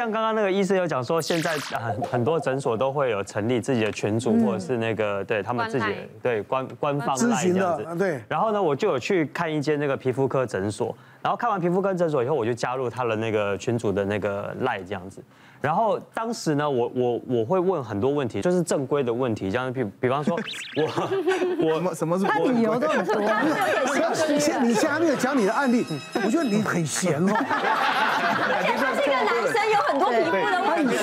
像刚刚那个医生有讲说，现在很很多诊所都会有成立自己的群组，或者是那个对他们自己对官官方来这样子。对。然后呢，我就有去看一间那个皮肤科诊所，然后看完皮肤科诊所以后，我就加入他的那个群组的那个赖这样子。然后当时呢，我我我会问很多问题，就是正规的问题，像比比方说，我我什么是？他理由都很多。你现你现在还没有讲你的案例，我觉得你很闲哦。而且他是一个男生，有很多皮肤的问题。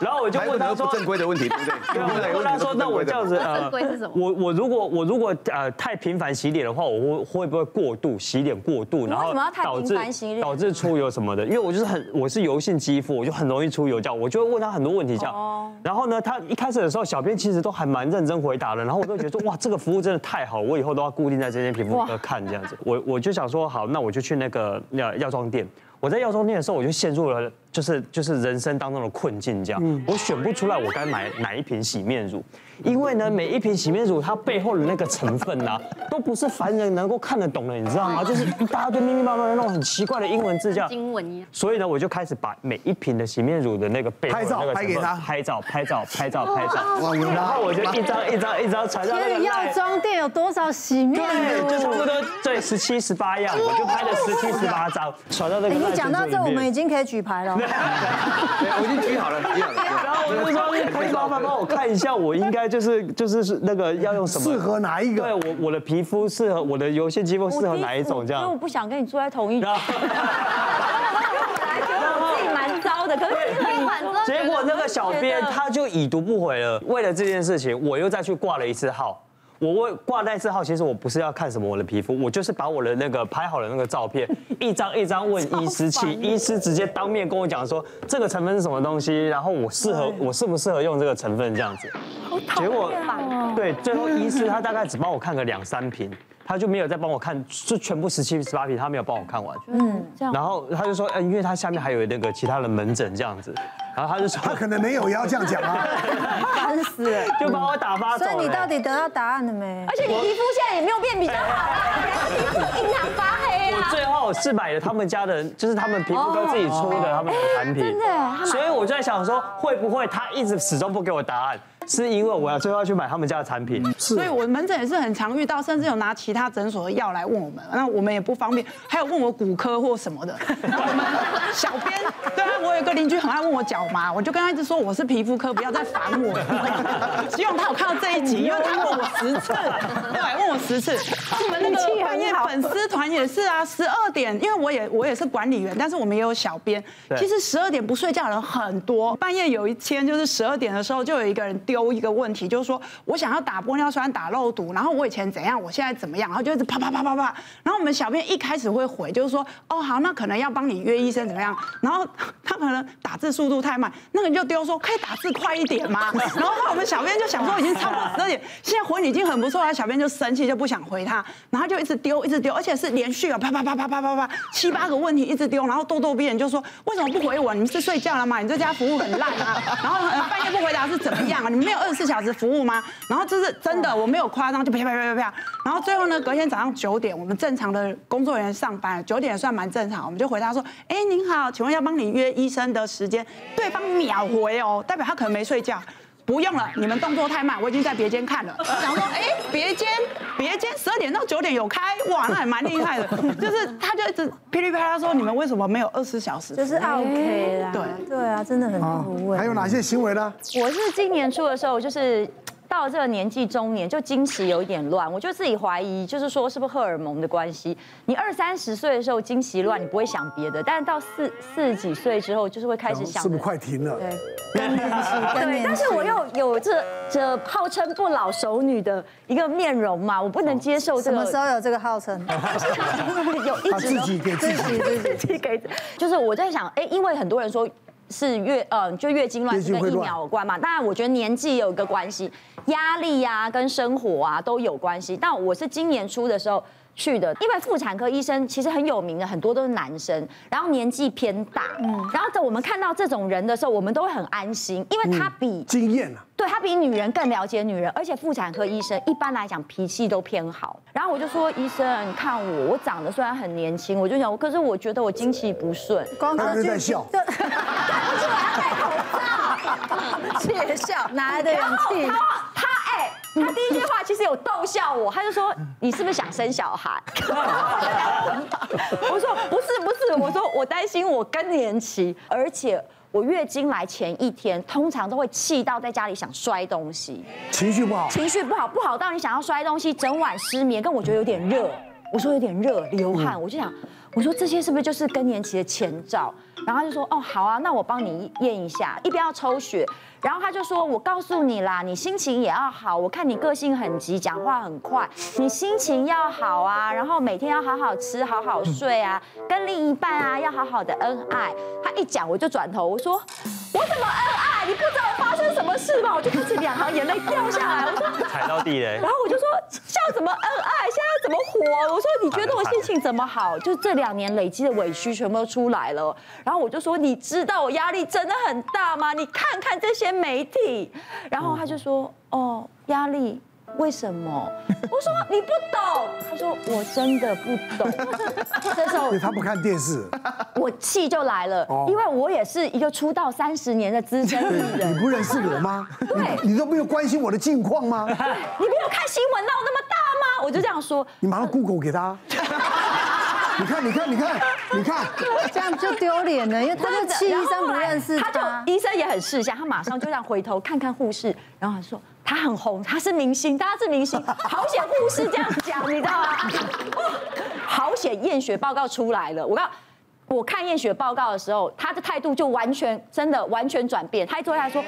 然后我就问他说，不正规的问题，对不对？我问他说，那我这样子呃，我我如果我如果呃太频繁洗脸的话，我会会不会过度洗脸过度，然后导致导致出油什么的？因为我就是很我是油性肌肤，我就。很容易出油胶，我就会问他很多问题，这样。然后呢，他一开始的时候，小编其实都还蛮认真回答的。然后我都觉得说，哇，这个服务真的太好，我以后都要固定在这间皮肤科看这样子。我我就想说，好，那我就去那个药药妆店。我在药妆店的时候，我就陷入了就是就是人生当中的困境，这样，我选不出来我该买哪一瓶洗面乳。因为呢，每一瓶洗面乳它背后的那个成分呐，都不是凡人能够看得懂的，你知道吗？就是一大堆密密麻麻的那种很奇怪的英文字，叫英文一样。所以呢，我就开始把每一瓶的洗面乳的那个背后的那个拍给他，拍照，拍照，拍照，拍照。然后我就一张一张一张传到那个。药妆店有多少洗面乳？对，就差不多对十七十八样，我就拍了十七十八张传到那个。你讲到这，我们已经可以举牌了。我已经举好了，举好了。然后我就说，可以麻烦帮我看一下，我应该就是就是是。那个要用什么？适合哪一个？对我我的皮肤适合我的油性肌肤适合哪一种？这样？因为我不想跟你住在同一间。本来觉得我自己蛮糟的，可是结果那个小编他就已读不回了。为了这件事情，我又再去挂了一次号。我问挂那次号，其实我不是要看什么我的皮肤，我就是把我的那个拍好的那个照片，一张一张问医师，去医师直接当面跟我讲说这个成分是什么东西，然后我适合我适不适合用这个成分这样子。结果对，最后医师他大概只帮我看个两三瓶。他就没有再帮我看，就全部十七十八瓶，他没有帮我看完。嗯，这样。然后他就说，嗯，因为他下面还有那个其他的门诊这样子，然后他就说，他可能没有也要这样讲啊，烦死了，就把我打发走。所以你到底得到答案了没？而且你皮肤现在也没有变比较好啊，皮肤印堂发黑啊。我是买了他们家的，就是他们皮肤科自己出的他们的产品，真的。所以我就在想说，会不会他一直始终不给我答案？是因为我要最后要去买他们家的产品，是所以我门诊也是很常遇到，甚至有拿其他诊所的药来问我们，那我们也不方便。还有问我骨科或什么的，我们小编，对啊，我有个邻居很爱问我脚麻，我就跟他一直说我是皮肤科，不要再烦我。希望他有看到这一集，因为他问我十次，对，问我十次。你们那个粉丝团也是啊，十二点，因为我也我也是管理员，但是我们也有小编。其实十二点不睡觉的人很多，半夜有一天就是十二点的时候，就有一个人。丢一个问题，就是说我想要打玻尿酸、打肉毒，然后我以前怎样，我现在怎么样，然后就一直啪啪啪啪啪。然后我们小编一开始会回，就是说哦好，那可能要帮你约医生怎么样？然后 他可能打字速度太慢，那个人就丢说可以打字快一点吗？然后我们小编就想说已经超过十二点，现在回你已经很不错了，小编就生气就不想回他，然后就一直丢一直而且是连续啊啪啪啪啪啪啪啪七八个问题一直丢，然后咄咄逼人就说为什么不回我？你们是睡觉了吗？你这家服务很烂啊！然后半夜不回答是怎么样啊？你们没有二十四小时服务吗？然后这是真的，我没有夸张，就啪啪啪啪啪。然后最后呢，隔天早上九点，我们正常的工作人员上班，九点算蛮正常，我们就回答说：哎，您好，请问要帮你约医生的时间？对方秒回哦，代表他可能没睡觉。不用了，你们动作太慢，我已经在别间看了。然后说，哎，别间，别间，十二点到九点有开，哇，那也蛮厉害的。就是他就一直噼里啪啦说，你们为什么没有二十小时？就是 OK 啦。对对啊，真的很无畏。还有哪些行为呢？我是今年初的时候，就是。到了这个年纪中年，就经期有一点乱，我就自己怀疑，就是说是不是荷尔蒙的关系？你二三十岁的时候经期乱，你不会想别的，但是到四四十几岁之后，就是会开始想。是不是快停了？对，更年期，对。但是我又有这这号称不老熟女的一个面容嘛，我不能接受这个。什么时候有这个号称？有一直自己给自己，自己给，就是我在想，哎，因为很多人说。是月呃，就月经乱是跟疫苗有关嘛？当然，我觉得年纪有一个关系，压力呀、啊、跟生活啊都有关系。但我是今年初的时候，去的，因为妇产科医生其实很有名的，很多都是男生，然后年纪偏大，嗯，然后在我们看到这种人的时候，我们都会很安心，因为他比经验啊，对他比女人更了解女人，而且妇产科医生一般来讲脾气都偏好。然后我就说，医生，你看我，我长得虽然很年轻，我就想，可是我觉得我经期不顺，刚刚在笑，对，不是我要戴口罩，窃笑，哪来的勇气？他第一句话其实有逗笑我，他就说：“你是不是想生小孩？” 我说：“不是，不是。”我说：“我担心我更年期，而且我月经来前一天，通常都会气到在家里想摔东西，情绪不好，情绪不好，不好到你想要摔东西，整晚失眠，跟我觉得有点热。我说有点热，流汗，我就想，我说这些是不是就是更年期的前兆？然后他就说：“哦，好啊，那我帮你验一下，一边要抽血。”然后他就说：“我告诉你啦，你心情也要好。我看你个性很急，讲话很快，你心情要好啊。然后每天要好好吃，好好睡啊，跟另一半啊要好好的恩爱。”他一讲我就转头，我说：“我怎么恩爱？你不知道发生什么事吗？”我就开始两行眼泪掉下来。我说：“踩到地雷。”然后我就说：“要怎么恩爱？现在要怎么活？”我说：“你觉得我心情怎么好？就这两年累积的委屈全部都出来了。”然后我就说：“你知道我压力真的很大吗？你看看这些。”媒体，然后他就说：“哦，压力，为什么？”我说：“你不懂。”他说：“我真的不懂。”这时候他不看电视，我气就来了，因为我也是一个出道三十年的资深艺人。你不认识我吗？对，你都没有关心我的近况吗？你没有看新闻闹那么大吗？我就这样说。你马上 Google 给他。你看，你看，你看，你看，这样就丢脸了，因为他就气医生不认识他，他就医生也很识相，他马上就这样回头看看护士，然后他说他很红，他是明星，大家是明星，好险护士这样讲，你知道吗？好险验血报告出来了，我告。我看验血报告的时候，他的态度就完全真的完全转变。他一坐下来说：“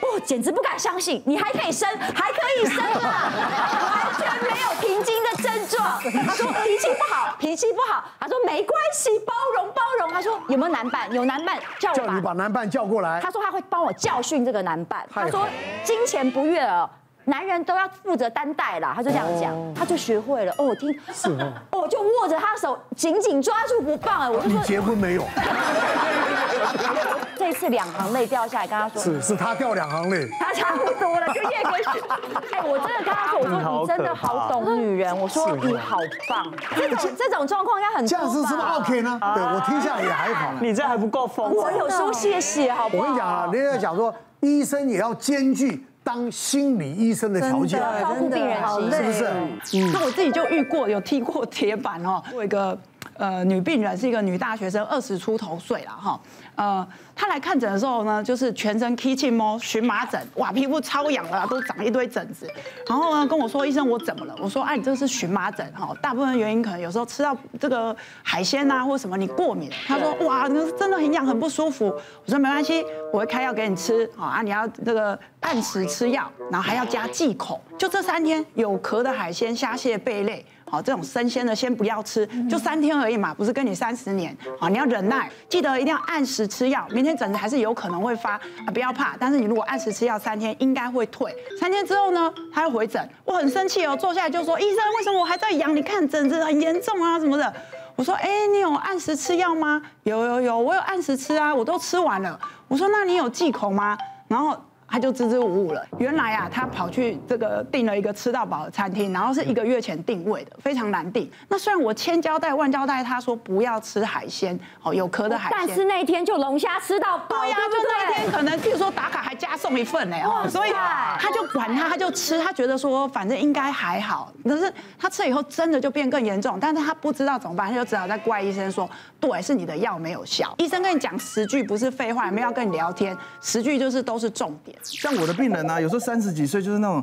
哦，简直不敢相信，你还可以生，还可以生啊，完全没有平静的症状。”他说脾气不好，脾气不好。他说没关系，包容包容。他说有没有男伴？有男伴叫你把男伴叫过来。他说他会帮我教训这个男伴。他说金钱不悦了。男人都要负责担待啦，他就这样讲，他就学会了。哦，我听，是哦，我就握着他手，紧紧抓住不放。哎，我就说，你结婚没有？这次两行泪掉下来，跟他说，是是他掉两行泪，他差不多了，就验个血。哎，我真的跟他说，我说你真的好懂女人，我说你好棒。这种这种状况应该很？这样子是不是 OK 呢？对我听下来也还好。你这还不够疯。我有说谢谢，好不好？我跟你讲啊，人家讲说，医生也要兼具。当心理医生的条件，照顾病人是不是？嗯，那我自己就遇过，有踢过铁板哦。我一个呃女病人是一个女大学生，二十出头岁了哈。呃，她来看诊的时候呢，就是全身起青毛、荨麻疹，哇，皮肤超痒了，都长一堆疹子。然后呢，跟我说医生，我怎么了？我说，哎，你这是荨麻疹哈，大部分原因可能有时候吃到这个海鲜啊，或什么你过敏。他说，哇，那真的很痒，很不舒服。我说没关系，我会开药给你吃啊，你要这个按时吃药，然后还要加忌口，就这三天有壳的海鲜、虾蟹、贝类。好，这种生鲜的先不要吃，就三天而已嘛，不是跟你三十年。好，你要忍耐，记得一定要按时吃药。明天疹子还是有可能会发啊，不要怕。但是你如果按时吃药，三天应该会退。三天之后呢，他又回诊，我很生气哦，坐下来就说：“医生，为什么我还在痒？你看疹子很严重啊，什么的。”我说：“哎，你有按时吃药吗？有有有，我有按时吃啊，我都吃完了。”我说：“那你有忌口吗？”然后。他就支支吾吾了。原来啊，他跑去这个订了一个吃到饱的餐厅，然后是一个月前订位的，非常难订。那虽然我千交代万交代，他说不要吃海鲜，哦，有壳的海鲜。但是那一天就龙虾吃到饱，对呀，就那一天可能，比如说打卡还加送一份呢，哦，所以他就管他，他就吃，他觉得说反正应该还好。可是他吃了以后真的就变更严重，但是他不知道怎么办，他就只好在怪医生说，对，是你的药没有效。医生跟你讲十句不是废话，也没有要跟你聊天，十句就是都是重点。像我的病人呢、啊，有时候三十几岁就是那种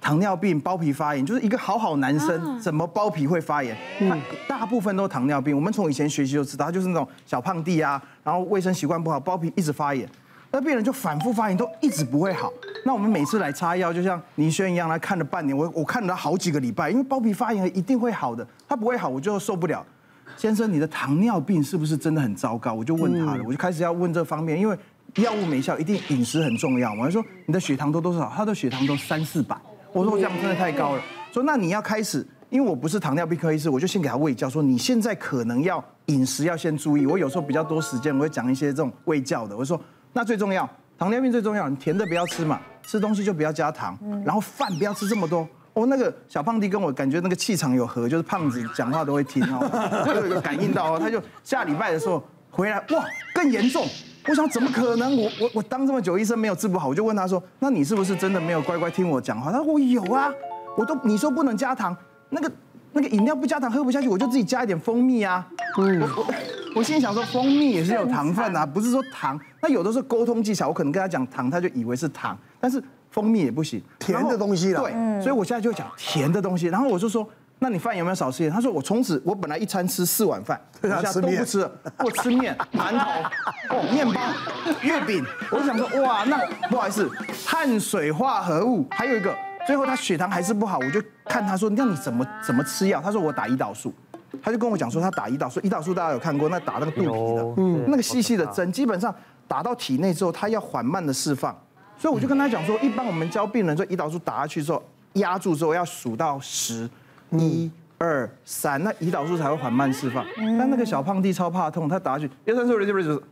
糖尿病、包皮发炎，就是一个好好男生，怎么包皮会发炎？他大部分都是糖尿病。我们从以前学习就知道，他就是那种小胖弟啊，然后卫生习惯不好，包皮一直发炎。那病人就反复发炎，都一直不会好。那我们每次来擦药，就像倪轩一样，来看了半年，我我看了他好几个礼拜，因为包皮发炎一定会好的，他不会好，我就受不了。先生，你的糖尿病是不是真的很糟糕？我就问他了，我就开始要问这方面，因为。药物没效，一定饮食很重要。我就说你的血糖都多少？他的血糖都三四百。我说我这样真的太高了。说那你要开始因为我不是糖尿病科医师，我就先给他喂教，说你现在可能要饮食要先注意。我有时候比较多时间，我会讲一些这种喂教的。我说那最重要，糖尿病最重要，你甜的不要吃嘛，吃东西就不要加糖，然后饭不要吃这么多。哦，那个小胖弟跟我感觉那个气场有合，就是胖子讲话都会听哦，就有感应到哦，他就下礼拜的时候回来，哇，更严重。我想怎么可能？我我我当这么久医生没有治不好，我就问他说：“那你是不是真的没有乖乖听我讲话？”他说：“我有啊，我都你说不能加糖，那个那个饮料不加糖喝不下去，我就自己加一点蜂蜜啊。”嗯，我我我心里想说，蜂蜜也是有糖分啊，不是说糖。那有的时候沟通技巧，我可能跟他讲糖，他就以为是糖，但是蜂蜜也不行，甜的东西了。对，所以我现在就讲甜的东西。然后我就说。那你饭有没有少吃一点？他说我从此我本来一餐吃四碗饭，现在都不吃了，我吃面、馒头、哦面包、月饼。我就想说哇，那不好意思，碳水化合物还有一个，最后他血糖还是不好，我就看他说，那你怎么怎么吃药？他说我打胰岛素，他就跟我讲说他打胰岛素，胰岛素大家有看过，那打那个肚皮的，嗯，那个细细的针，基本上打到体内之后，它要缓慢的释放，所以我就跟他讲说，一般我们教病人说胰岛素打下去之后，压住之后要数到十。一二三，那胰岛素才会缓慢释放。但那个小胖弟超怕痛，他打下去，一二三四五六七八九十，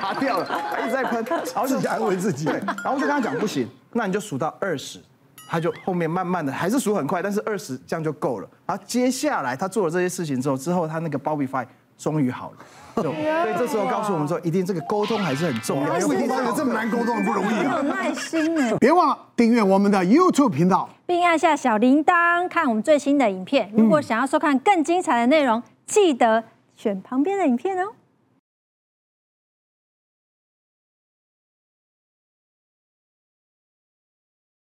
拔掉了，他一直在喷，然后自己安慰自己。对，然后我就跟他讲，不行，那你就数到二十，他就后面慢慢的还是数很快，但是二十这样就够了。然后接下来他做了这些事情之后，之后他那个 Bobify 终于好了。所以这时候告诉我们说，一定这个沟通还是很重要。因为什么这么难沟通不容易啊。有耐心呢。别忘了订阅我们的 YouTube 频道，并按下小铃铛看我们最新的影片。如果想要收看更精彩的内容，记得选旁边的影片哦。